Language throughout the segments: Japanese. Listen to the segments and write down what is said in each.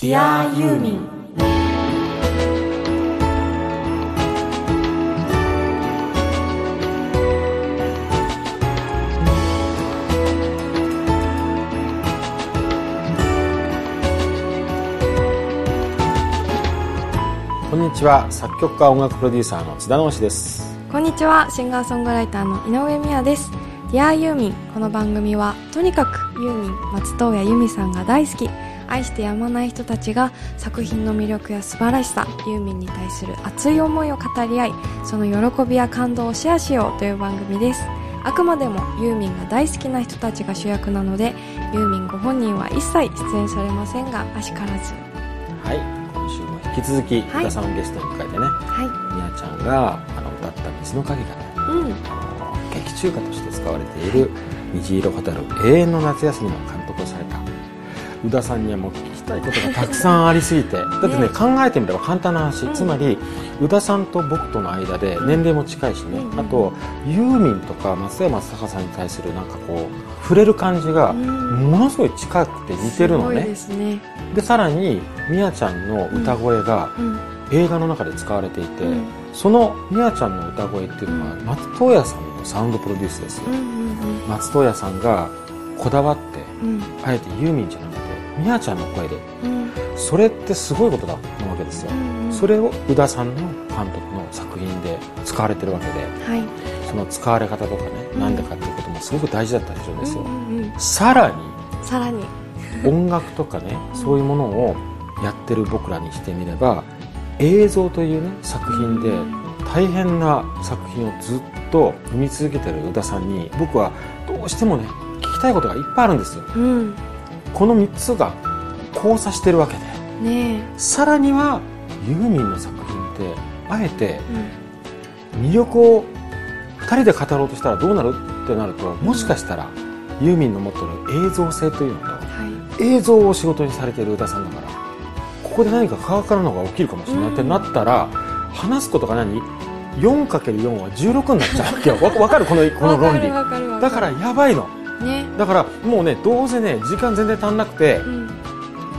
Dear ユーミンこんにちは。作曲家音楽プロデューサーの津田直志です。こんにちは。シンガーソングライターの井上美也です。Dear ユーミンこの番組はとにかくユーミン松任谷由実さんが大好き愛してやまない人たちが作品の魅力や素晴らしさユーミンに対する熱い思いを語り合いその喜びや感動をシェアしようという番組です。あくまでもユーミンが大好きな人たちが主役なのでユーミンご本人は一切出演されませんがあしからず。はい今週も引き続きはい。宇田さんをゲストに迎えてね、はみやちゃんがあの歌った「水の影」がねいうん。あの劇中歌として使われている「虹色蛍る永遠の夏休み」の監督をされた宇田さんにはもう聞きたいことがたくさんありすぎて。だってねね考えてみれば簡単な話、うん。つまり宇田さんと僕との間で年齢も近いしね、うんあとユーミンとか松山正隆さんに対するなんかこう触れる感じがうん。ものすごい近くて似てるのね。すごいですね。でさらにみやちゃんの歌声がうん。映画の中で使われていて、うん。そのみやちゃんの歌声っていうのはうん。松任谷さんのサウンドプロデュースですよ、うんうん。松任谷さんがこだわってうん。あえてユーミンじゃなくてみやちゃんの声でうん。それってすごいことだなわけですよ、うんそれを宇田さんの監督の作品で使われてるわけではい。その使われ方とかね、うん。なんでかっていうこともすごく大事だったでしょうですよ、うんうんうん。さらにさらに。音楽とかねそういうものをやってる僕らにしてみれば映像というね作品で大変な作品をずっと生み続けてる宇田さんに僕はどうしてもね聞きたいことがいっぱいあるんですよ。うんこの3つが交差してるわけでねさらにはユーミンの作品ってあえてえ魅力を2人で語ろうとしたらどうなるってなるともしかしたらユーミンの持ってる映像性というのとは映像を仕事にされている宇田さんだからここで何か化学反応が起きるかもしれないってなったら、話すことが何？4×4 は16になっちゃうわけよ。わわかる？このいこの論理。だからやばいのね。だからもうねどうせね時間全然足んなくてうん。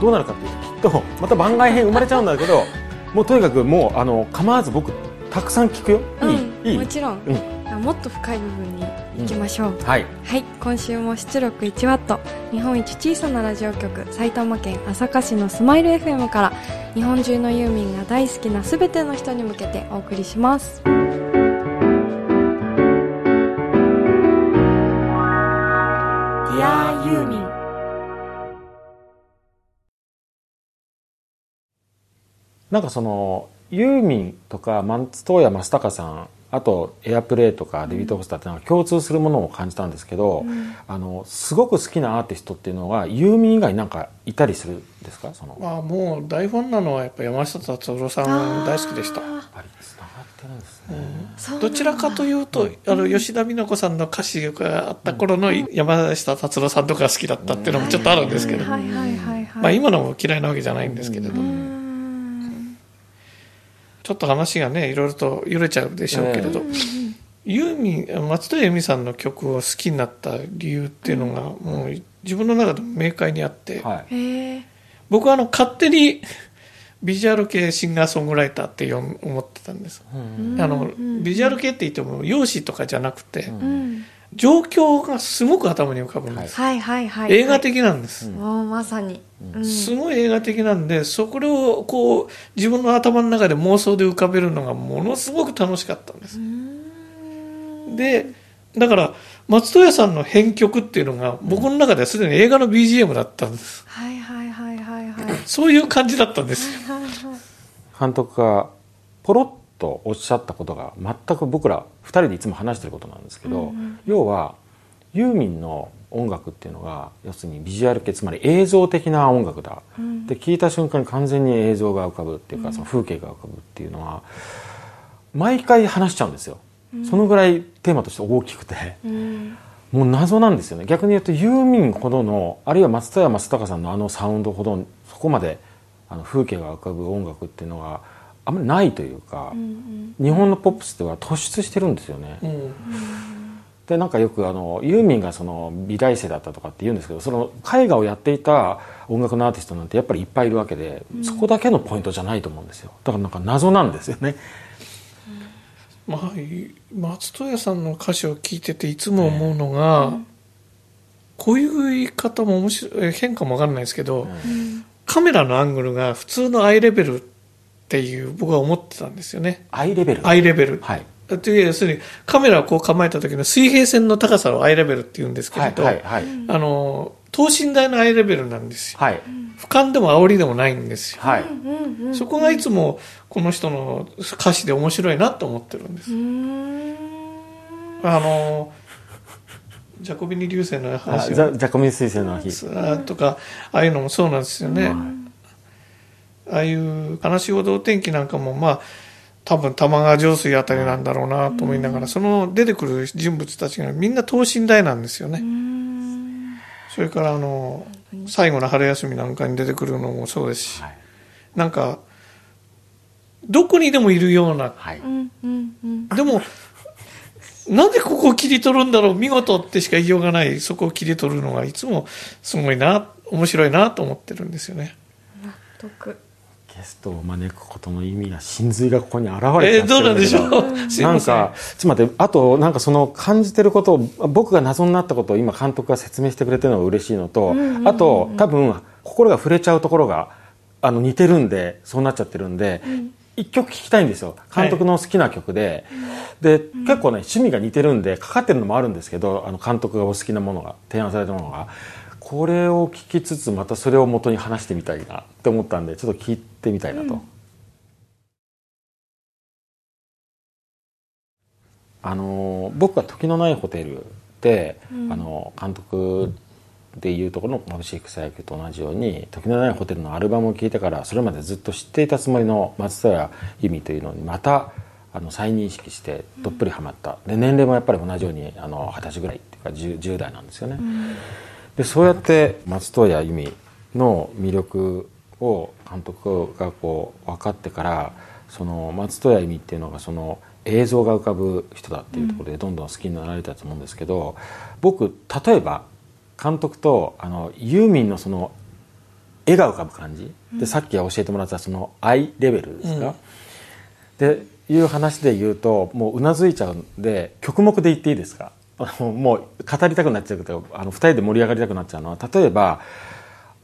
どうなるかっていうときっとまた番外編生まれちゃうんだけど もうとにかくもうあの構わず僕たくさん聞くよ。いい、うんいいもちろん、うん。あもっと深い部分に行きましょう、はい。はい。今週も出力1ワット。日本一小さなラジオ局埼玉県朝霞市のスマイル FM から日本中のユーミンが大好きな全ての人に向けてお送りしますンなんかそのユーミンとか松任谷正隆さんあとエアプレイとかデビッド・ホスターってなんか共通するものを感じたんですけど、うん。あのすごく好きなアーティストっていうのはユーミン以外になんかいたりするんですか？その。あもう大ファンなのはやっぱ山下達郎さん大好きでした。どちらかというと、あの吉田美奈子さんの歌詞があった頃の山下達郎さんとか好きだったっていうのもちょっとあるんですけど、まあ今のも嫌いなわけじゃないんですけれど、ちょっと話がねいろいろと揺れちゃうでしょうけれど、ユーミン松任谷由実さんの曲を好きになった理由っていうのがもう自分の中でも明快にあって、僕はあの勝手にビジュアル系シンガーソングライターって思思ってたんです。うん。あのうん。ビジュアル系って言っても容姿とかじゃなくて、うん。うん状況がすごく頭に浮かぶんです、はい。はいはい映画的なんです、うん。まさに、うん。すごい映画的なんでそこをこう自分の頭の中で妄想で浮かべるのがものすごく楽しかったんです、でだから松任谷さんの編曲っていうのが僕の中ではすでに映画の BGM だったんです。はいはい そういう感じだったんです。監督がポロッとおっしゃったことが全く僕ら2人でいつも話してることなんですけど、うんうん。要はユーミンの音楽っていうのが要するにビジュアル系つまり映像的な音楽だ、うん。で聴いた瞬間に完全に映像が浮かぶっていうか、その風景が浮かぶっていうのは毎回話しちゃうんですよ、そのぐらいテーマとして大きくて。うんもう謎なんですよね。逆に言うとユーミンほどのあるいは松任谷正隆さんのあのサウンドほどそこまであの風景が浮かぶ音楽っていうのがあんまりないというか、うん日本のポップスでは突出してるんですよね、うん。ででなんかよくあのユーミンがその美大生だったとかって言うんですけどその絵画をやっていた音楽のアーティストなんてやっぱりいっぱいいるわけで、そこだけのポイントじゃないと思うんですよ。だからなんか謎なんですよねまあ、い松任谷さんの歌詞を聞いてていつも思うのが、こういう言い方も面白い変かもわかんないですけど、カメラのアングルが普通のアイレベルっていう僕は思ってたんですよね。アイレベル？アイレベル、はい。という要するにカメラをこう構えた時の水平線の高さをアイレベルって言うんですけはいれど、はい。はいあの等身大のアイレベルなんですよ。はい。俯瞰でも煽りでもないんですよ。はい。そこがいつもこの人の歌詞で面白いなと思ってるんです。うーん。あのジャコビニ流星のあ話をジャジャコミン彗星の日。あとかああいうのもそうなんですよね、ああいう「悲しいほどお天気」なんかもまあ多分玉川上水あたりなんだろうなと思いながら、その出てくる人物たちがみんな等身大なんですよね、それからあの最後の春休みなんかに出てくるのもそうですし、はい。なんかどこにでもいるようなはい。でもなんでここを切り取るんだろう見事ってしか言いようがないそこを切り取るのがいつもすごいな面白いなと思ってるんですよね。納得ゲストを招くことの意味が真髄がここに現れえー、てどうなんでしょう？なんかちょっと待ってあとなんかその感じてることを僕が謎になったことを今監督が説明してくれてるのが嬉しいのと、うんうんうんあと多分心が触れちゃうところがあの似てるんでそうなっちゃってるんで、一曲聴きたいんですよ。監督の好きな曲で、で結構ね趣味が似てるんでかかってるのもあるんですけどあの監督がお好きなものが提案されたものがこれを聞きつつまたそれを元に話してみたいなって思ったんでちょっと聞いてみたいなと。あの僕が「時のないホテルで」あの監督でいうところの「眩しい草野球」と同じように「時のないホテル」のアルバムを聴いてからそれまでずっと知っていたつもりの松任谷由実というのにまたあの再認識してどっぷりハマったで年齢もやっぱり同じようにあの二十歳ぐらいっていうか 10, 10代なんですよね。でそうやって松任谷由実の魅力を監督がこう分かってからその松任谷由実っていうのがその映像が浮かぶ人だっていうところでどんどん好きになられたと思うんですけど、僕例えば監督とあのユーミンのその絵が浮かぶ感じ、でさっき教えてもらったそのアイレベルですか、でいう話で言うともううなずいちゃうんで曲目で言っていいですか？あのもう語りたくなっちゃうけどあの2人で盛り上がりたくなっちゃうのは例えば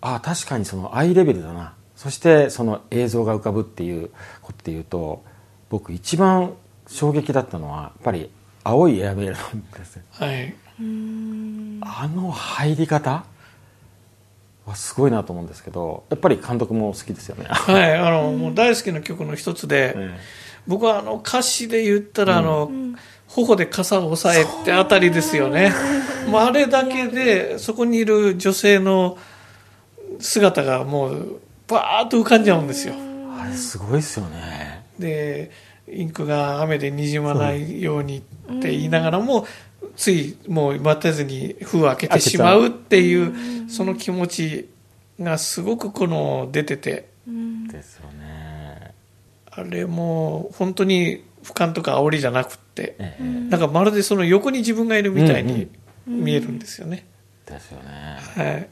ああ確かにそのアイレベルだな。そしてその映像が浮かぶっていうことで言うと僕一番衝撃だったのはやっぱり青いエアメールなんですよ。はい。あの入り方はすごいなと思うんですけどやっぱり監督も好きですよね。はい。あの、もう大好きな曲の一つで、え僕はあの歌詞で言ったら、あの頬で傘を押さえってあたりですよね。もうあれだけでそこにいる女性の姿がもうバーッと浮かんじゃうんですよ。あれすごいですよね。でインクが雨でにじまないようにって言いながらも、ついもう待てずに封を開けてしまうっていうその気持ちがすごくこの出てて。ですよね。あれも本当に俯瞰とか煽りじゃなくってええ。なんかまるでその横に自分がいるみたいに見えるんですよね。ですよね。はい。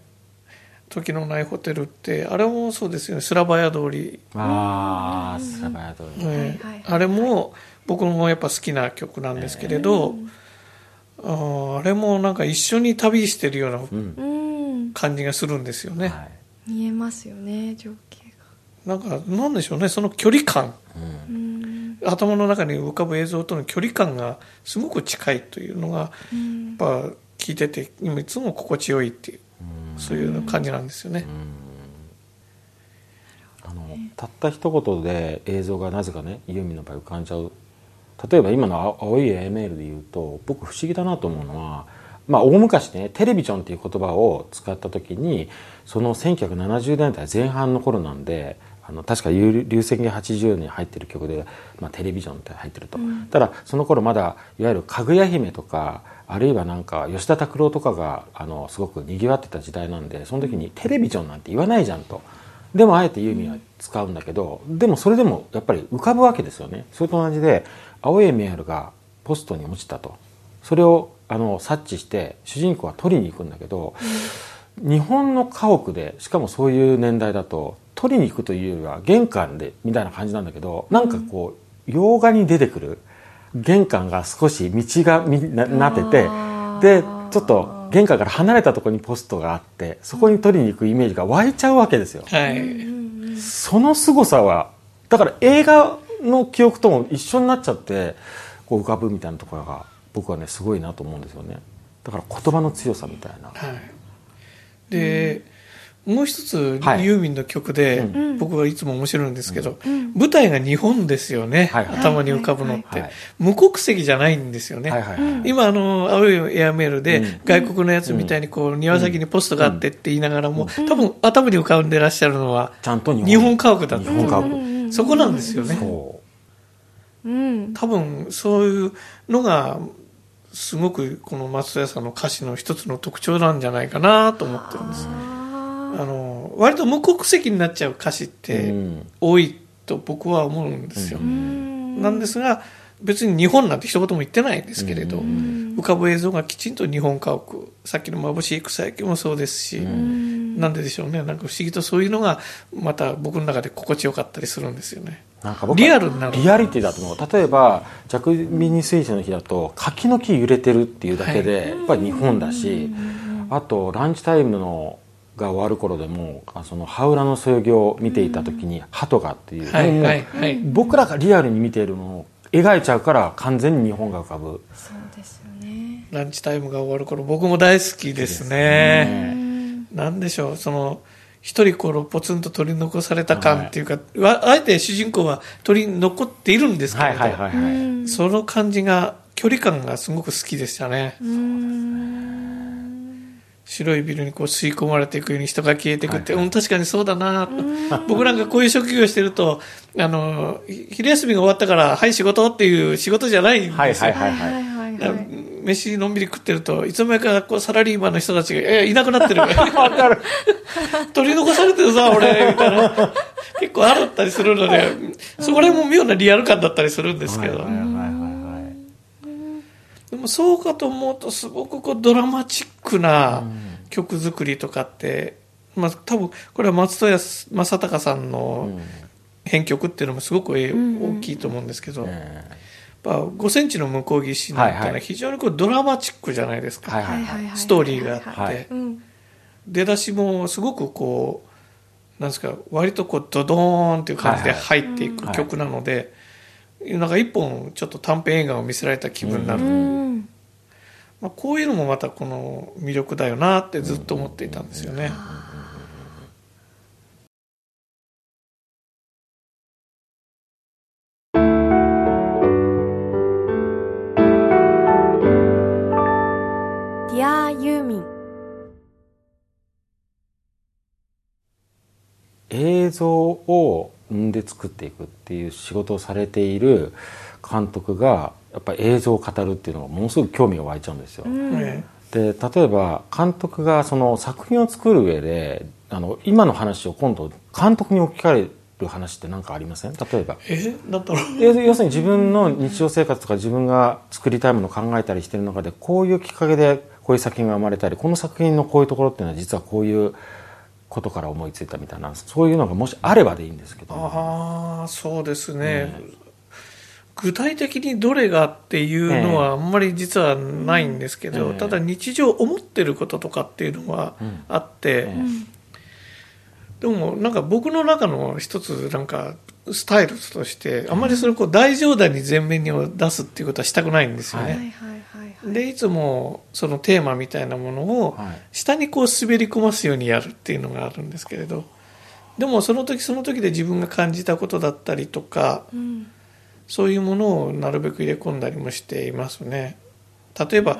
時のないホテルってあれもそうですよね。スラバヤ通り、ああ、スラバヤ通り。ねはいはいあれも僕もやっぱ好きな曲なんですけれど、あーあれもなんか一緒に旅してるようなうん。うん感じがするんですよね、はい。見えますよね情景が。なんかなんでしょうね。その距離感。うん。うん頭の中に浮かぶ映像との距離感がすごく近いというのがうん。やっぱ聞いてて今いつも心地よいっていうそういう感じなんですよね、あのたった一言で映像がなぜかねユーミンの場合浮かんじゃう。例えば今の青青い A メールで言うと僕不思議だなと思うのはまあ大昔ねテレビジョンっていう言葉を使った時にその1970年代前半の頃なんであの確か流流星芸80年に入ってる曲で、まあ、テレビジョンって入ってると、ただその頃まだいわゆるかぐや姫とかあるいはなんか吉田拓郎とかがあのすごくにぎわってた時代なんでその時にテレビジョンなんて言わないじゃんと。でもあえてユーミンは使うんだけど、でもそれでもやっぱり浮かぶわけですよね。それと同じで青いメアルがポストに落ちたと。それをあの察知して主人公は取りに行くんだけど、日本の家屋でしかもそういう年代だと取りに行くというよりは玄関でみたいな感じなんだけどなんかこう洋画に出てくる玄関が少し道がみななっててでちょっと玄関から離れたところにポストがあってそこに取りに行くイメージが湧いちゃうわけですよ。はい。その凄さはだから映画の記憶とも一緒になっちゃってこう浮かぶみたいなところが僕はねすごいなと思うんですよねだから言葉の強さみたいなはい。で、もう一つ、はい。ユーミンの曲で、ん。僕はいつも面白いんですけど、ん。舞台が日本ですよね、はいはい頭に浮かぶのって、はいはい。無国籍じゃないんですよね。はいはいはい。今、あの、青いエアメールで、うん。外国のやつみたいに、こう、庭先にポストがあってって言いながらも、多分、頭に浮かんでらっしゃるのは、ちゃんと日本。日本家屋だった。日本家屋。うんそこなんですよね。そう。ん。多分、そういうのが、すごく、この松任谷さんの歌詞の一つの特徴なんじゃないかなと思ってるんです。あの割と無国籍になっちゃう歌詞っう、てうん。多いと僕は思うんですよ、うん。なんですが別に日本なんて一言も言ってないんですけれど、うん。浮かぶ映像がきちんと日本家屋さっきの眩しい草焼きもそうですし、うん。なんででしょうね。なんか不思議とそういうのがまた僕の中で心地よかったりするんですよね。なんか僕はリアルになるリアリティだと思う。例えばジャクミニスイーツの日だと柿の木揺れてるっていうだけで、やっぱり日本だし、あとランチタイムのが終わる頃でもあその羽裏のそよぎを見ていた時に鳩がっていう、はいはいはい。僕らがリアルに見ているのを描いちゃうから完全に日本が浮かぶ。そうですよね。ランチタイムが終わる頃僕も大好きですね。うん。なんでしょう、その、一人このポツンと取り残された感っていうか、わあえて主人公は取り残っているんですけれど、はいはいはいはい、うんその感じが、距離感がすごく好きでしたね。うん白いビルにこう吸い込まれていくように人が消えていくって、はいうん、確かにそうだなと僕なんかこういう職業してると、あの、ひ昼休みが終わったから、はい仕事っていう仕事じゃないんですよ。はいはいはいはいはいだからはい飯のんびり食ってると、いつの間にかこうサラリーマンの人たちが、え、いなくなってる。取り残されてるぞ、俺、みたいな。結構あったりするので、そこら辺も妙なリアル感だったりするんですけど。はいはいはいもそうかと思うと、すごくこうドラマチックな曲作りとかって、まあ多分、これは松任谷正隆さんのうん。編曲っていうのもすごくん。大きいと思うんですけど、やっえぱ5センチの向こう岸なんていうのは非常にこうドラマチックじゃないですか。ーはいはい。はいストーリーがあって。出だしもすごくこうなんですか割とこうドドーンっていう感じで入っていく曲なので、なんか一本ちょっと短編映画を見せられた気分になる、うん。まあ、こういうのもまたこの魅力だよなってずっと思っていたんですよね、ディアユーミン。映像をで作っていくっていう仕事をされている監督がやっぱり映像を語るっていうのがものすごく興味が湧いちゃうんですよ。うん。えで例えば監督がその作品を作る上であの今の話を今度監督に置き換える話って何かありません？例えば。え？えだったら。要要するに自分の日常生活とか自分が作りたいものを考えたりしてる中でこういうきっかけでこういう作品が生まれたりこの作品のこういうところっていうのは実はこういうことから思いついたみたいなそういうのがもしあればでいいんですけどああそうですね、具体的にどれがっていうのはあんまり実はないんですけど、ええただ日常思ってることとかっていうのはうんあって、えでもなんか僕の中の一つなんかスタイルとしてあんまりそれをこう大冗談に前面に出すっていうことはしたくないんですよね、はいはいはいはいでいつもそのテーマみたいなものをはい。下にこう滑り込ますようにやるっていうのがあるんですけれどでもその時その時で自分が感じたことだったりとかうん。そういうものをなるべく入れ込んだりもしていますね。例えば、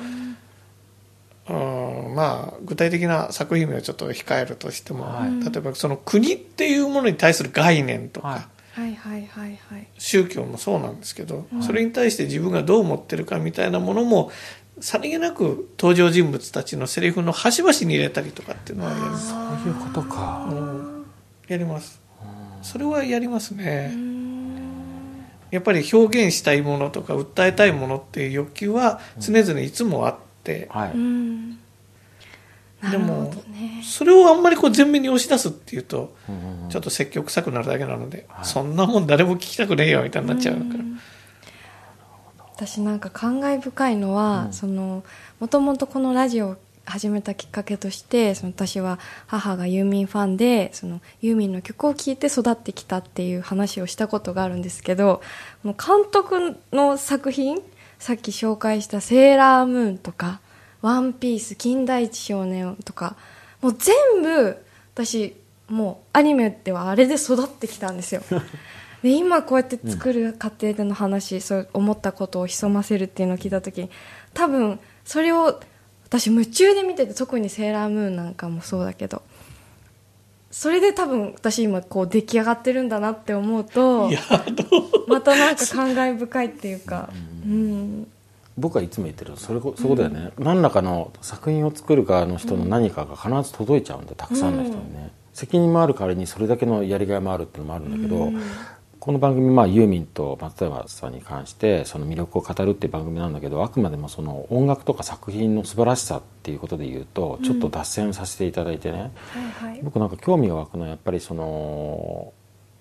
うん、まあ具体的な作品名をちょっと控えるとしても、はい。例えばその国っていうものに対する概念とか、はいはいはいはいはい。宗教もそうなんですけど、それに対して自分がどう思ってるかみたいなものもさりげなく登場人物たちのセリフの端々に入れたりとかっていうのはやります。そういうことか。うん。やります。それはやりますね。うん。やっぱり表現したいものとか訴えたいものっていう欲求は常々いつもあってって、はい、でもどね。それをあんまりこう前面に押し出すっていうとうんうんうん。ちょっと積極臭くなるだけなので、はい。そんなもん誰も聞きたくねえよみたいになっちゃうから、ん。私なんか感慨深いのは、うん。そのもともとこのラジオを始めたきっかけとしてその私は母がユーミンファンでそのユーミンの曲を聴いて育ってきたっていう話をしたことがあるんですけどこの監督の作品さっき紹介した「セーラームーン」とか「ワンピース金田一少年」とかもう全部私もうアニメではあれで育ってきたんですよ。で今こうやって作る過程での話、そう思ったことを潜ませるっていうのを聞いた時に多分それを私夢中で見てて特に「セーラームーン」なんかもそうだけどそれで多分私今こう出来上がってるんだなって思うとまたなんか感慨深いっていうかうん僕はいつも言ってるそれこそことだよね、何らかの作品を作る側の人の何かが必ず届いちゃうんでたくさんの人にね、責任もある代わりにそれだけのやりがいもあるっていうのもあるんだけど、この番組、まあ、ユーミンと松山さんに関してその魅力を語るっていう番組なんだけどあくまでもその音楽とか作品の素晴らしさっていうことで言うとちょっと脱線させていただいてね、はいはい。僕なんか興味が湧くのはやっぱりその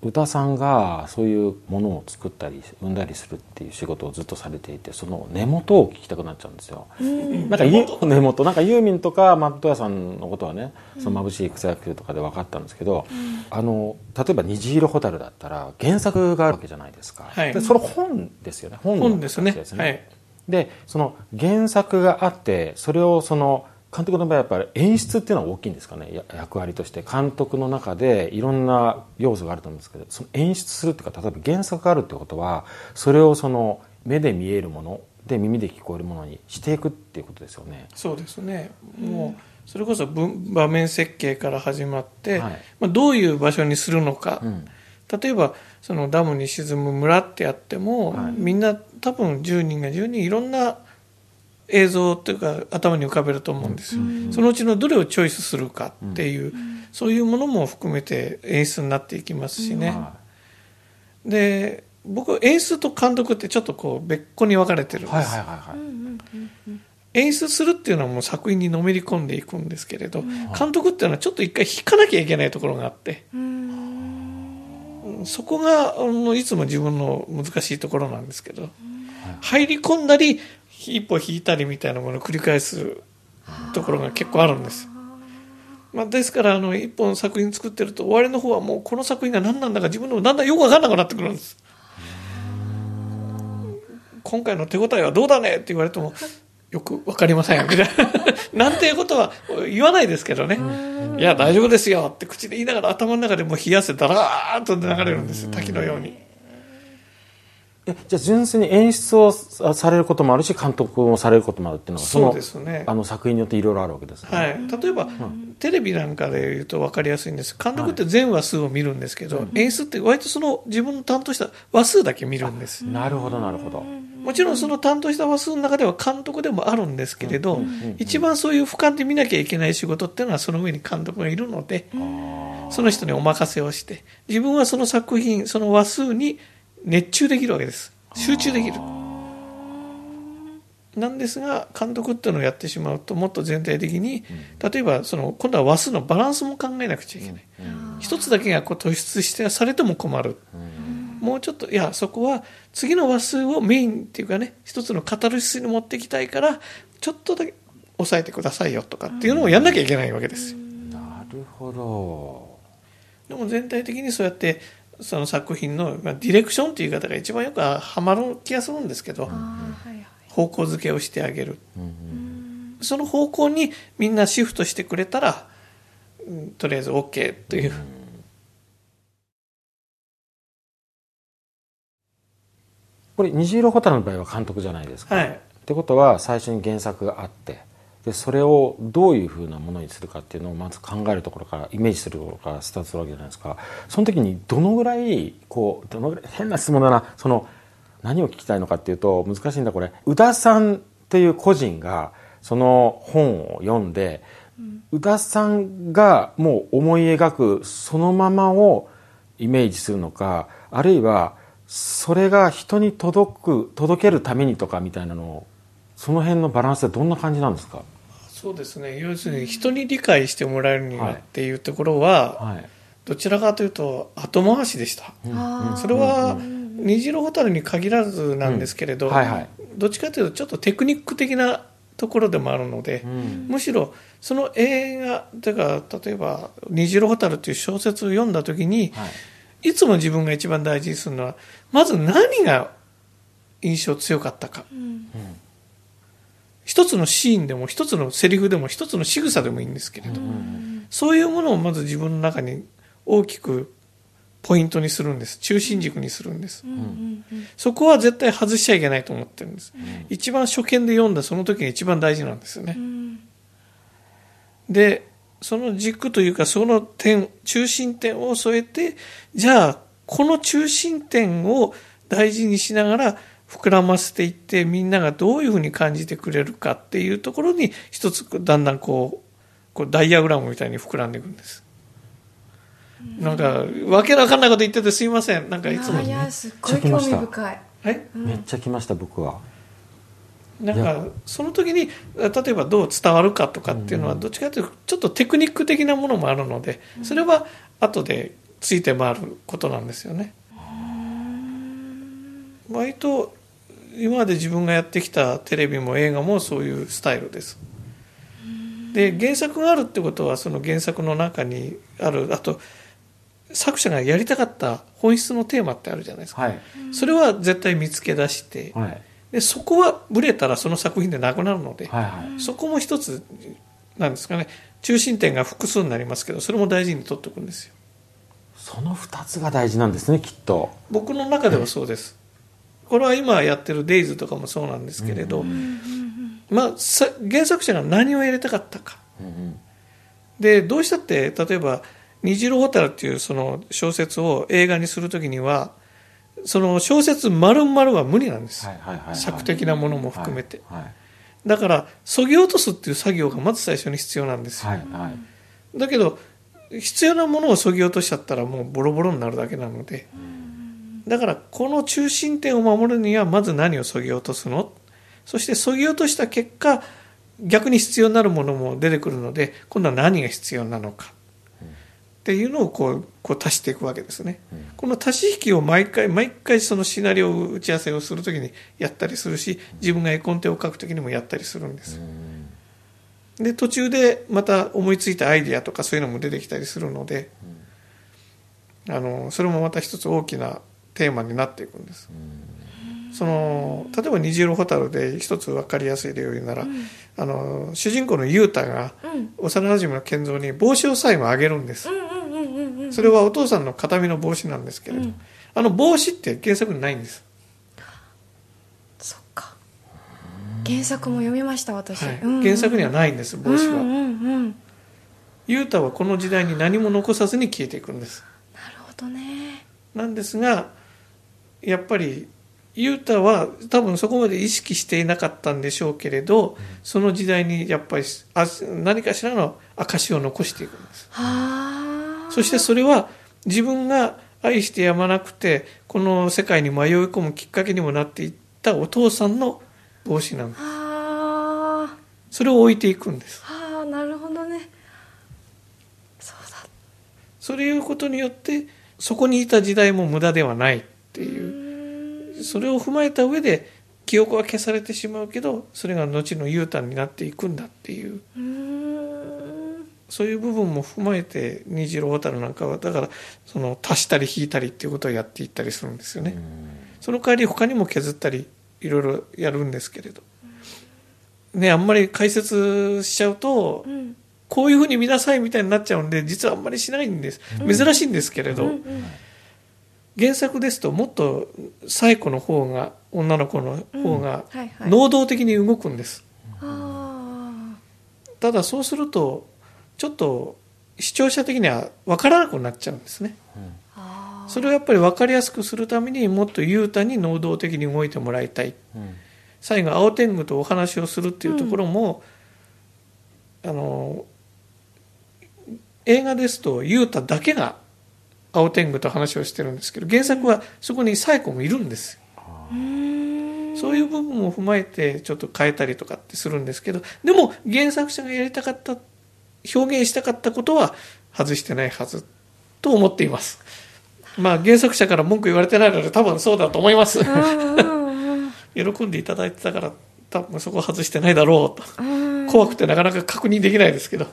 歌さんがそういうものを作ったり生んだりするっていう仕事をずっとされていてその根元を聞きたくなっちゃうんですよ。なんかゆ根元？なんかユーミンとかマット屋さんのことはねその眩しい草野球とかで分かったんですけど、あの例えば「虹色蛍」だったら原作があるわけじゃないですか、はい。でそれ本ですよね。本の本ですね。形はい。でその原作があってそれをその監督の場合はやっぱり演出っていうのは大きいんですかね？や役割として。監督の中でいろんな要素があると思うんですけどその演出するっていうか例えば原作があるってことはそれをその目で見えるもので耳で聞こえるものにしていくっていうことですよね。そうですね。もうそれこそ文場面設計から始まって、はい。まあ、どういう場所にするのか、うん。例えばそのダムに沈む村ってやっても、はい。みんな多分10人が10人いろんな映像というか頭に浮かべると思うんですよ、そのうちのどれをチョイスするかっていう、そういうものも含めて演出になっていきますしね、はで僕演出と監督ってちょっとこう別個に分かれてるんです、演出するっていうのはもう作品にのめり込んでいくんですけれど、監督っていうのはちょっと一回引かなきゃいけないところがあって、そこがいつも自分の難しいところなんですけど、入り込んだり一歩引いたりみたいなものを繰り返すところが結構あるんです。まあ、ですからあの一本作品作ってると終わりの方はもうこの作品が何なんだか自分でもだんだんよく分かんなくなってくるんです。今回の手応えはどうだねって言われてもよく分かりませんみたいな。なんていうことは言わないですけどね。いや大丈夫ですよって口で言いながら頭の中でもう冷やせたらーっと流れるんですよ滝のように。えじゃあ純粋に演出をさされることもあるし監督もされることもあるっていうのがそうのですね。あの作品によっていろいろあるわけですね。はい、例えば、テレビなんかで言うと分かりやすいんです。監督って全話数を見るんですけど、演出って割とその自分の担当した話数だけ見るんです。なるほどなるほど。もちろんその担当した話数の中では監督でもあるんですけれど、一番そういう俯瞰で見なきゃいけない仕事っていうのはその上に監督がいるのでその人にお任せをして自分はその作品その話数に熱中できるわけです。集中できる。なんですが監督っていうのをやってしまうともっと全体的に例えばその今度は話数のバランスも考えなくちゃいけない。一つだけがこう突出してされても困る。もうちょっといやそこは次の話数をメインっていうかね一つのカタルシスに持っていきたいからちょっとだけ抑えてくださいよとかっていうのをやんなきゃいけないわけですよ。なるほど。でも全体的にそうやってその作品の、まあ、ディレクションっていう言い方が一番よくはまる気がするんですけど方向づけをしてあげる。うんその方向にみんなシフトしてくれたら、うんとりあえず OK という、これ虹色蛍の場合は監督じゃないですか。はい。ってことは最初に原作があってでそれをどういうふうなものにするかっていうのをまず考えるところからイメージするところからスタートするわけじゃないですか。その時にどのぐらいこうどのぐらい変な質問だな。その何を聞きたいのかっていうと難しいんだこれ。宇田さんっていう個人がその本を読んで、宇田さんがもう思い描くそのままをイメージするのかあるいはそれが人に届く届けるためにとかみたいなのをその辺のバランスはどんな感じなんですか？そうですね。要するに人に理解してもらえるにはっていうところは、はい。どちらかというと後回しでした。それはうん。虹色ホタルに限らずなんですけれど、はいはい、どっちかというとちょっとテクニック的なところでもあるので、うん。むしろその映画というか例えば「虹色ホタル」という小説を読んだ時にはい。いつも自分が一番大事にするのはまず何が印象強かったか。うん一つのシーンでも一つのセリフでも一つの仕草でもいいんですけれど、そういうものをまず自分の中に大きくポイントにするんです。中心軸にするんです。そこは絶対外しちゃいけないと思ってるんです、一番初見で読んだその時が一番大事なんですよね、うん。でその軸というかその点中心点を添えてじゃあこの中心点を大事にしながら膨らませていってみんながどういうふうに感じてくれるかっていうところに一つだんだんこうこうダイヤグラムみたいに膨らんでいくんです。なんかわけのわかんないこと言っててすいません。なんかいつもいやすっごい興味深い。はい？めっちゃ来ました僕は。なんかその時に例えばどう伝わるかとかっていうのはどっちかというとちょっとテクニック的なものもあるのでそれは後でついて回ることなんですよね。割と今まで自分がやってきたテレビも映画もそういうスタイルです。で原作があるってことはその原作の中にあるあと作者がやりたかった本質のテーマってあるじゃないですか。はい。それは絶対見つけ出してはい。でそこはブレたらその作品でなくなるので、はいはい。そこも一つなんですかね。中心点が複数になりますけどそれも大事に取っておくんですよ。その2つが大事なんですねきっと。僕の中ではそうです、これは今やってる「デイズとかもそうなんですけれど、まあ、さ原作者が何をやりたかったか。うんうん。でどうしたって例えば「虹色ホタル」っていうその小説を映画にするときにはその小説丸々は無理なんです、作的なものも含めて、はいだからそぎ落とすっていう作業がまず最初に必要なんですよ、はいはい。だけど必要なものをそぎ落としちゃったらもうボロボロになるだけなのでだからこの中心点を守るにはまず何をそぎ落とすの？そしてそぎ落とした結果逆に必要になるものも出てくるので今度は何が必要なのか。っていうのをこうこう足していくわけですね、この足し引きを毎回毎回そのシナリオ打ち合わせをするときにやったりするし自分が絵コンテを書くときにもやったりするんです、で途中でまた思いついたアイディアとかそういうのも出てきたりするので、あのそれもまた一つ大きなテーマになっていくんです、その例えば「虹色ホタル」で一つ分かりやすい例を言うなら、あの主人公の雄太がうん。幼馴染の健三に帽子を最後あげるんです、うんうんうんうんうんそれはお父さんの形見の帽子なんですけれど、うん。あの帽子って原作にないんです、そっか。原作も読みました私、はい。うん。うん原作にはないんです帽子は、うんうんうんなる雄太はこの時代に何も残さずに消えていくんです。ほどね。なんですがやっぱり雄太は多分そこまで意識していなかったんでしょうけれど、その時代にやっぱりあ何かしらの証を残していくんです。はあそしてそれは自分が愛してやまなくてこの世界に迷い込むきっかけにもなっていったお父さんの帽子なんです。はあそれを置いていくんです。はあなるほどね。そうだ。それいうことによってそこにいた時代も無駄ではないっていうそれを踏まえた上で記憶は消されてしまうけどそれが後の雄太になっていくんだっていう。そういう部分も踏まえて虹色蛍なんかはだからその足したり引いたりっていうことをやっていったりするんですよね、その代わり他にも削ったりいろいろやるんですけれど。ねあんまり解説しちゃうとうん。こういうふうに見なさいみたいになっちゃうんで実はあんまりしないんです。珍しいんですけれど、うんうん原作ですともっと最古の方が女の子の方が能動的に動くんです、あただそうするとちょっと視聴者的には分からなくなっちゃうんですね。ーあー。それをやっぱり分かりやすくするためにもっと雄太に能動的に動いてもらいたい。最後青天狗とお話をするっていうところも、あの映画ですと雄太だけが青天狗と話をしてるんですけど原作はそこにサイコもいるんですそういう部分も踏まえてちょっと変えたりとかってするんですけどでも原作者がやりたかった表現したかったことは外してないはずと思っています。まあ原作者から文句言われてないので多分そうだと思います。喜んでいただいてたから多分そこ外してないだろうと。うん。怖くてなかなか確認できないですけど。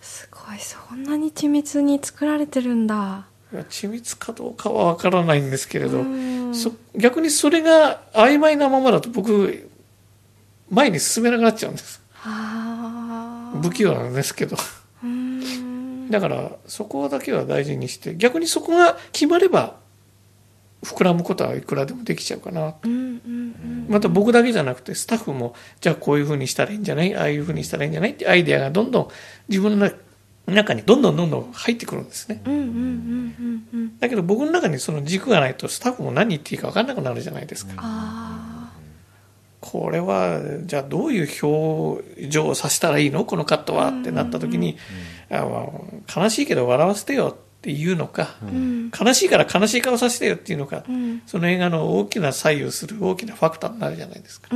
すごいそんなに緻密に作られてるんだ緻密かどうかは分からないんですけれど、逆にそれが曖昧なままだと僕前に進めなくなっちゃうんです。不器用なんですけど。うん。だからそこだけは大事にして逆にそこが決まれば膨らむことはいくらでもできちゃうかなまた僕だけじゃなくてスタッフもじゃあこういうふうにしたらいいんじゃない？ああいうふうにしたらいいんじゃない？ってアイデアがどんどん自分の中にどんどんどんどん入ってくるんですね。だけど僕の中にその軸がないとスタッフも何言っていいか分かんなくなるじゃないですか。あこれはじゃあどういう表情をさせたらいいの？このカットは？ってなった時に、あまあ悲しいけど笑わせてよっていうのか、ーうん。悲しいから悲しい顔させてよっていうのか、うん。その映画の大きな左右する大きなファクターになるじゃないですか。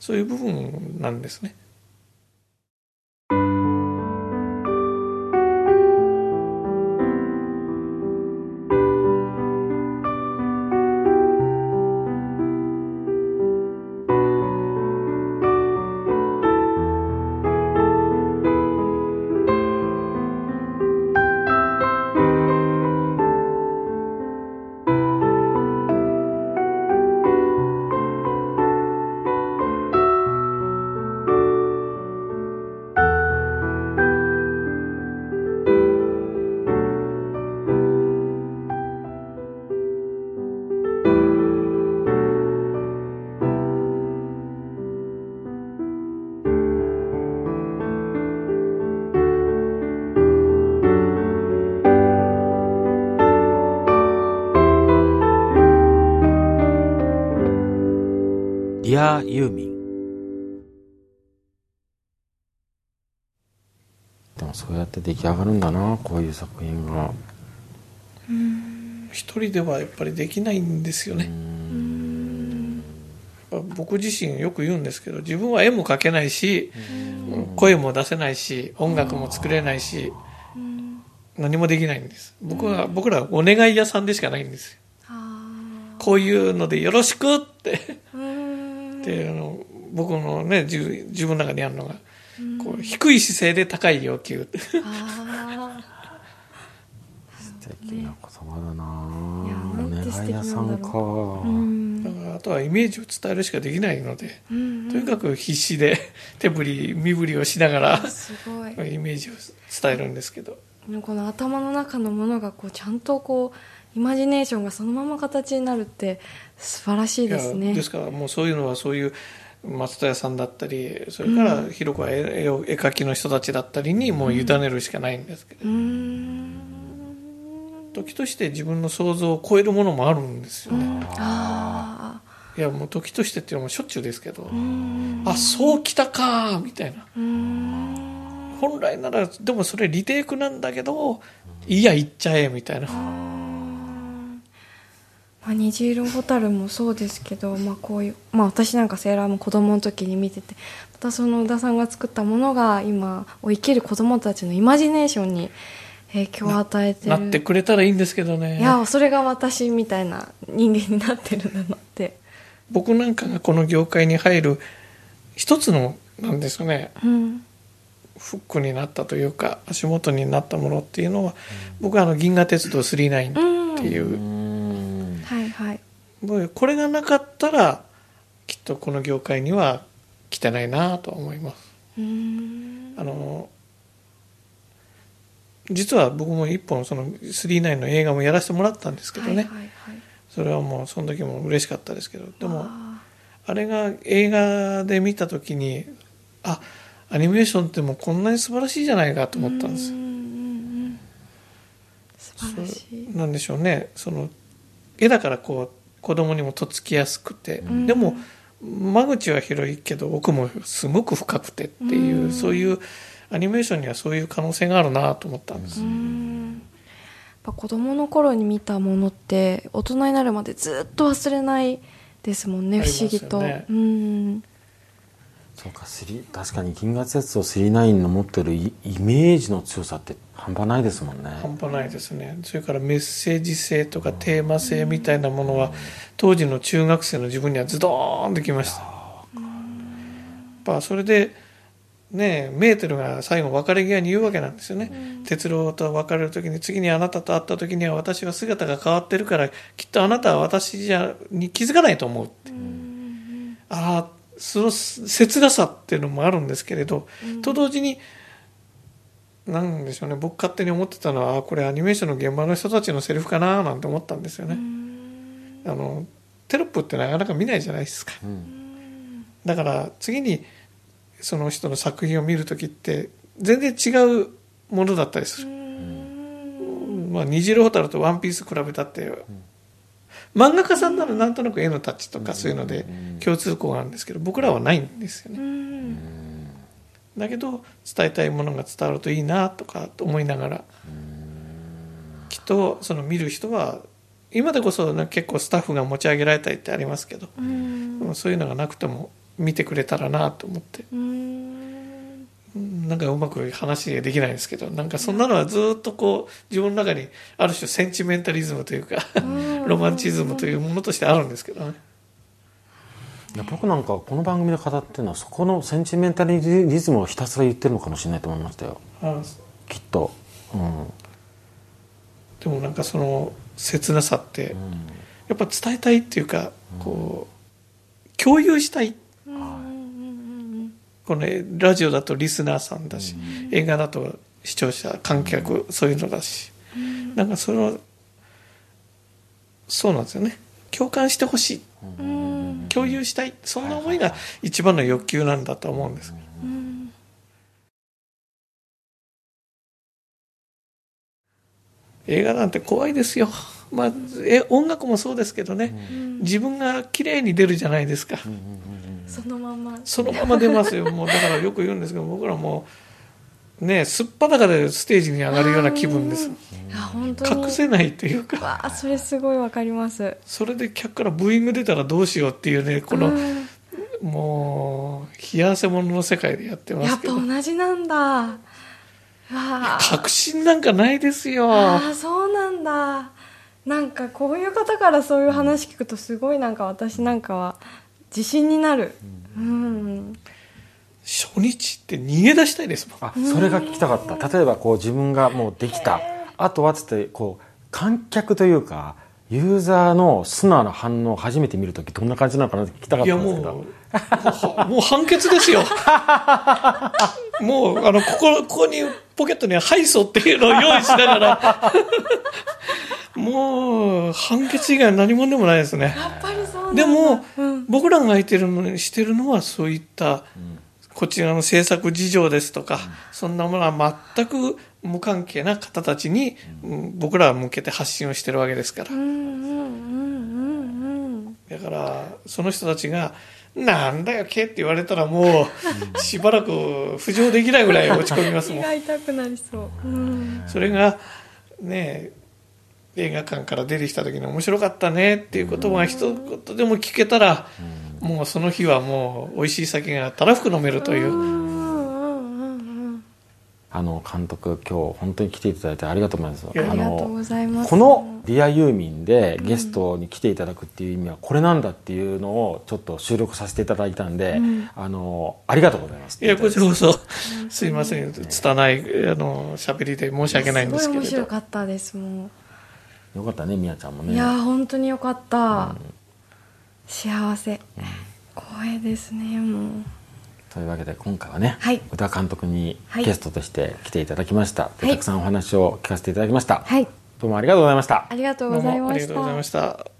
そういう部分なんですねユーミン。でもそうやって出来上がるんだなこういう作品が。一人ではやっぱりできないんですよね、僕自身よく言うんですけど自分は絵も描けないし、声も出せないし音楽も作れないし、何もできないんです。僕は、僕らはお願い屋さんでしかないんですよ。あこういうのでよろしくってであの僕のね自自分の中にあるのが、こう低い姿勢で高い要求。あ素敵な言葉だな。お願い屋さんか。ーうん。だからあとはイメージを伝えるしかできないので、うん。とにかく必死で手振り身振りをしながらすごい。イメージを伝えるんですけど。この頭の中のものがこうちゃんとこうイマジネーションがそのまま形になるって素晴らしいですね。ですからもうそういうのはそういう松田屋さんだったりそれから広くは絵絵を絵描きの人たちだったりにもう委ねるしかないんですけど、うーん。時として自分の想像を超えるものもあるんですよね、あいやもう時としてっていうのもしょっちゅうですけど、あうん。あそうきたかみたいな。本来ならでもそれリテイクなんだけどいいや行っちゃえみたいな、まあ、虹色ホタルもそうですけど、まあ、こういう、まあ、私なんかセーラーも子供の時に見ててまたその宇田さんが作ったものが今を生きる子供たちのイマジネーションに影響を与えてる。なってくれたらいいんですけどね。いやそれが私みたいな人間になってるんだなって。僕なんかがこの業界に入る一つのなんですかね。うん。フックになったというか足元になったものっていうのは、僕はあの銀河鉄道39っていうもうこれがなかったらきっとこの業界には来てないなと思います。あの実は僕も一本その39の映画もやらせてもらったんですけどね、はいはいはい。それはもうその時も嬉しかったですけど。でもああれが映画で見た時にあアニメーションってもうこんなに素晴らしいじゃないかとー思ったんです。ようーん素晴らしい。なんでしょうね。その絵だからこう子供にもとっつきやすくて、ん。でも間口は広いけど奥もすごく深くてっていう、うん。そういうアニメーションにはそういう可能性があるなと思ったんです、うーん。やっぱ子供の頃に見たものって大人になるまでずっと忘れないですもんねね。不思議と、うんそうかスリ確かに銀河鉄道9の持ってるイイメージの強さって半端ないですもんね。半端ないですね。それからメッセージ性とかテーマ性みたいなものは当時の中学生の自分にはズドーンときました。やっぱそれでねメーテルが最後別れ際に言うわけなんですよね、哲郎と別れる時に次にあなたと会った時には私は姿が変わってるからきっとあなたは私じゃに気づかないと思うって、ああその切なさっていうのもあるんですけれど、と同時になんでしょうね僕勝手に思ってたのはあこれアニメーションの現場の人たちのセリフかななんて思ったんですよね、あのテロップってなかなか見ないじゃないですか、うん。だから次にその人の作品を見る時って全然違うものだったりする、まあ、虹色ホタルとワンピース比べたって、漫画家さんならなんとなく絵のタッチとかそういうので共通項があるんですけど僕らはないんですよね、だけど伝えたいものが伝わるといいなとか思いながらきっとその見る人は今でこそね結構スタッフが持ち上げられたりってありますけど、そういうのがなくても見てくれたらなと思ってなんかうまく話できないですけどなんかそんなのはずっとこう自分の中にある種センチメンタリズムというかロマンチズムというものとしてあるんですけどね。いや僕なんかこの番組で語ってるのはそこのセンチメンタリズムをひたすら言ってるのかもしれないと思いましたよ。あきっと。うん、でもなんかその切なさってやっぱ伝えたいっていうかこう共有したいこのねラジオだとリスナーさんだし、映画だと視聴者観客、そういうのだし、なんかそのそうなんですよね。共感してほしい、共有したい。そんな思いが一番の欲求なんだと思うんです、映画なんて怖いですよ。まあえ音楽もそうですけどね、自分が綺麗に出るじゃないですか、そのまま。そのまま出ますよ。もうだからよく言うんですけど僕らもうねすっぱだかでステージに上がるような気分です。隠せないというか。わあそれすごいわかります。それで客からブーイング出たらどうしようっていうねこのうん。もう冷や汗物の世界でやってまやっぱすけど同じなんだ。確信なんかないですよ。ああそうなんだ。なんかこういう方からそういう話聞くとすごいなんか私なんかは自信になる。うん。初日って逃げ出したいですもん。あそれが聞きたかった。例えばこう自分がもうできた。あとはつってこう観客というかユーザーの素直な反応を初めて見るときどんな感じなのかなって聞きたかったんですけど。もうもう判決ですよ。もうあのここここにポケットにはハイソっていうのを用意しながら。もう判決以外何もでもないですね。やっぱりそうなんだ。でも、うん僕らが相手のしてるのはそういったこちらの制作事情ですとか、そんなものは全く無関係な方たちに、うん。僕らは向けて発信をしてるわけですから。うんうんうんうんだからその人たちが「なんだよけ」って言われたらもうしばらく浮上できないぐらい落ち込みますもん。痛くなりそう。うん。それがね映画館から出てきた時に面白かったねっていう言葉が一言でも聞けたら、もうその日はもう美味しい酒がたらふく飲めるという、うんうんうんうんあの監督今日本当に来ていただいてありがとうございます。ありがとうございます。この「ディアユーミン」でゲストに来ていただくっていう意味はこれなんだっていうのをちょっと収録させていただいたんで、あのありがとうございますいやこちらこそすいません。拙いあの喋りで申し訳ないんですすごい面けれど白かったですもよかったねみやちゃんもう、ね。いやー本当によかった、幸せ、光栄ですねもう。というわけで今回はね、はい。宇田監督にはい。ゲストとして来ていただきました、ではい。たくさんお話を聞かせていただきました、はい。どうもありがとうございました。ありがとうございました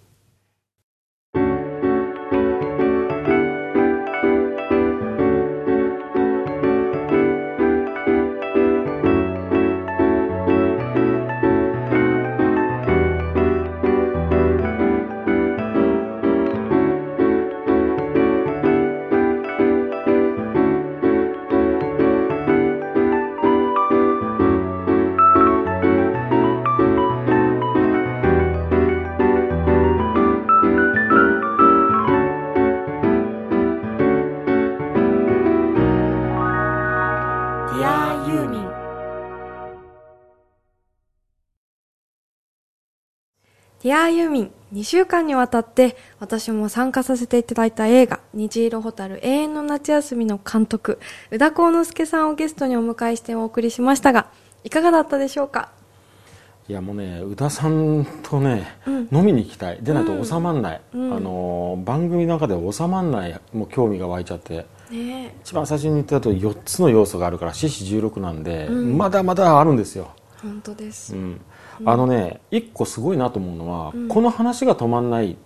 ディアユーミン2週間にわたって私も参加させていただいた映画虹色ホタル永遠の夏休みの監督宇田幸之助さんをゲストにお迎えしてお送りしましたがいかがだったでしょうか？いやもうね宇田さんとね、うん。飲みに行きたい。でないと収まんない、うん。あのー番組の中で収まんないもう興味が湧いちゃって。ね一番最初に言ったと4つの要素があるから四四16なんで、うん。まだまだあるんですよ、本当です、うん、あのね一個すごいなと思うのは、うん。この話が止まんない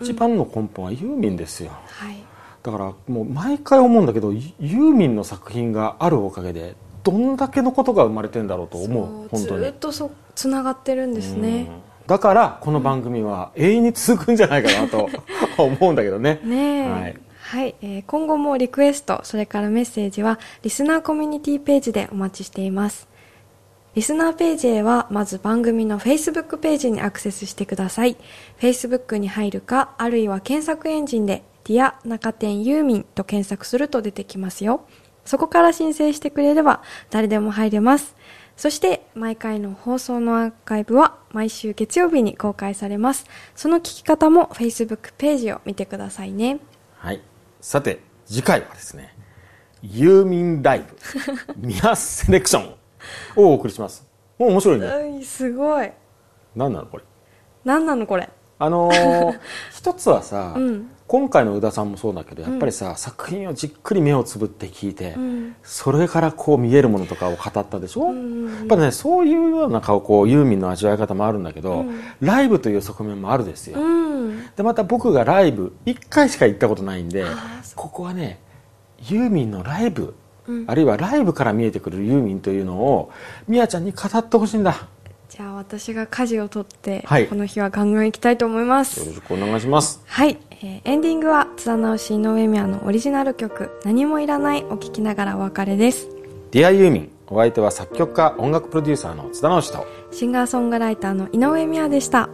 一番の根本はユーミンですよ。はい。だからもう毎回思うんだけどユユーミンの作品があるおかげでどんだけのことが生まれてんだろうと思う本当に。ずっとそつながってるんですね。うん。だからこの番組は永遠に続くんじゃないかなと 思うんだけどね。ねえ。はい。はい、えー今後もリクエストそれからメッセージはリスナーコミュニティページでお待ちしていますリスナーページへはまず番組の Facebook ページにアクセスしてください。Facebook に入るかあるいは検索エンジンで「ディア中点ユーミン」と検索すると出てきますよ。そこから申請してくれれば誰でも入れます。そして毎回の放送のアーカイブは毎週月曜日に公開されます。その聞き方も Facebook ページを見てくださいね。はい。さて次回はですねユーミンライブ ミアセレクションをお送りします。もう面白いね。うんすごい。何なのこれ？何なのこれ？あのー 一つはさ、うん。今回の宇田さんもそうだけどやっぱりさ、作品をじっくり目をつぶって聞いて、うん。それからこう見えるものとかを語ったでしょ、んうんうん。やっぱねそういうような顔こうユーミンの味わい方もあるんだけど、うん。ライブという側面もあるですよ、うん。でまた僕がライブ1回しか行ったことないんであーそここはねユーミンのライブ、うん。あるいはライブから見えてくるユーミンというのをみやちゃんに語ってほしいんだ。よじゃあ私が舵を取って、はい。この日はガンガン行きたいと思います。ろしくお願いします。はい、えーエンディングは津田直し井上宮のオリジナル曲「何もいらない」を聴きながらお別れです。ディアユーミンお相手は作曲家音楽プロデューサーの津田直人シンガーソングライターの井上宮でした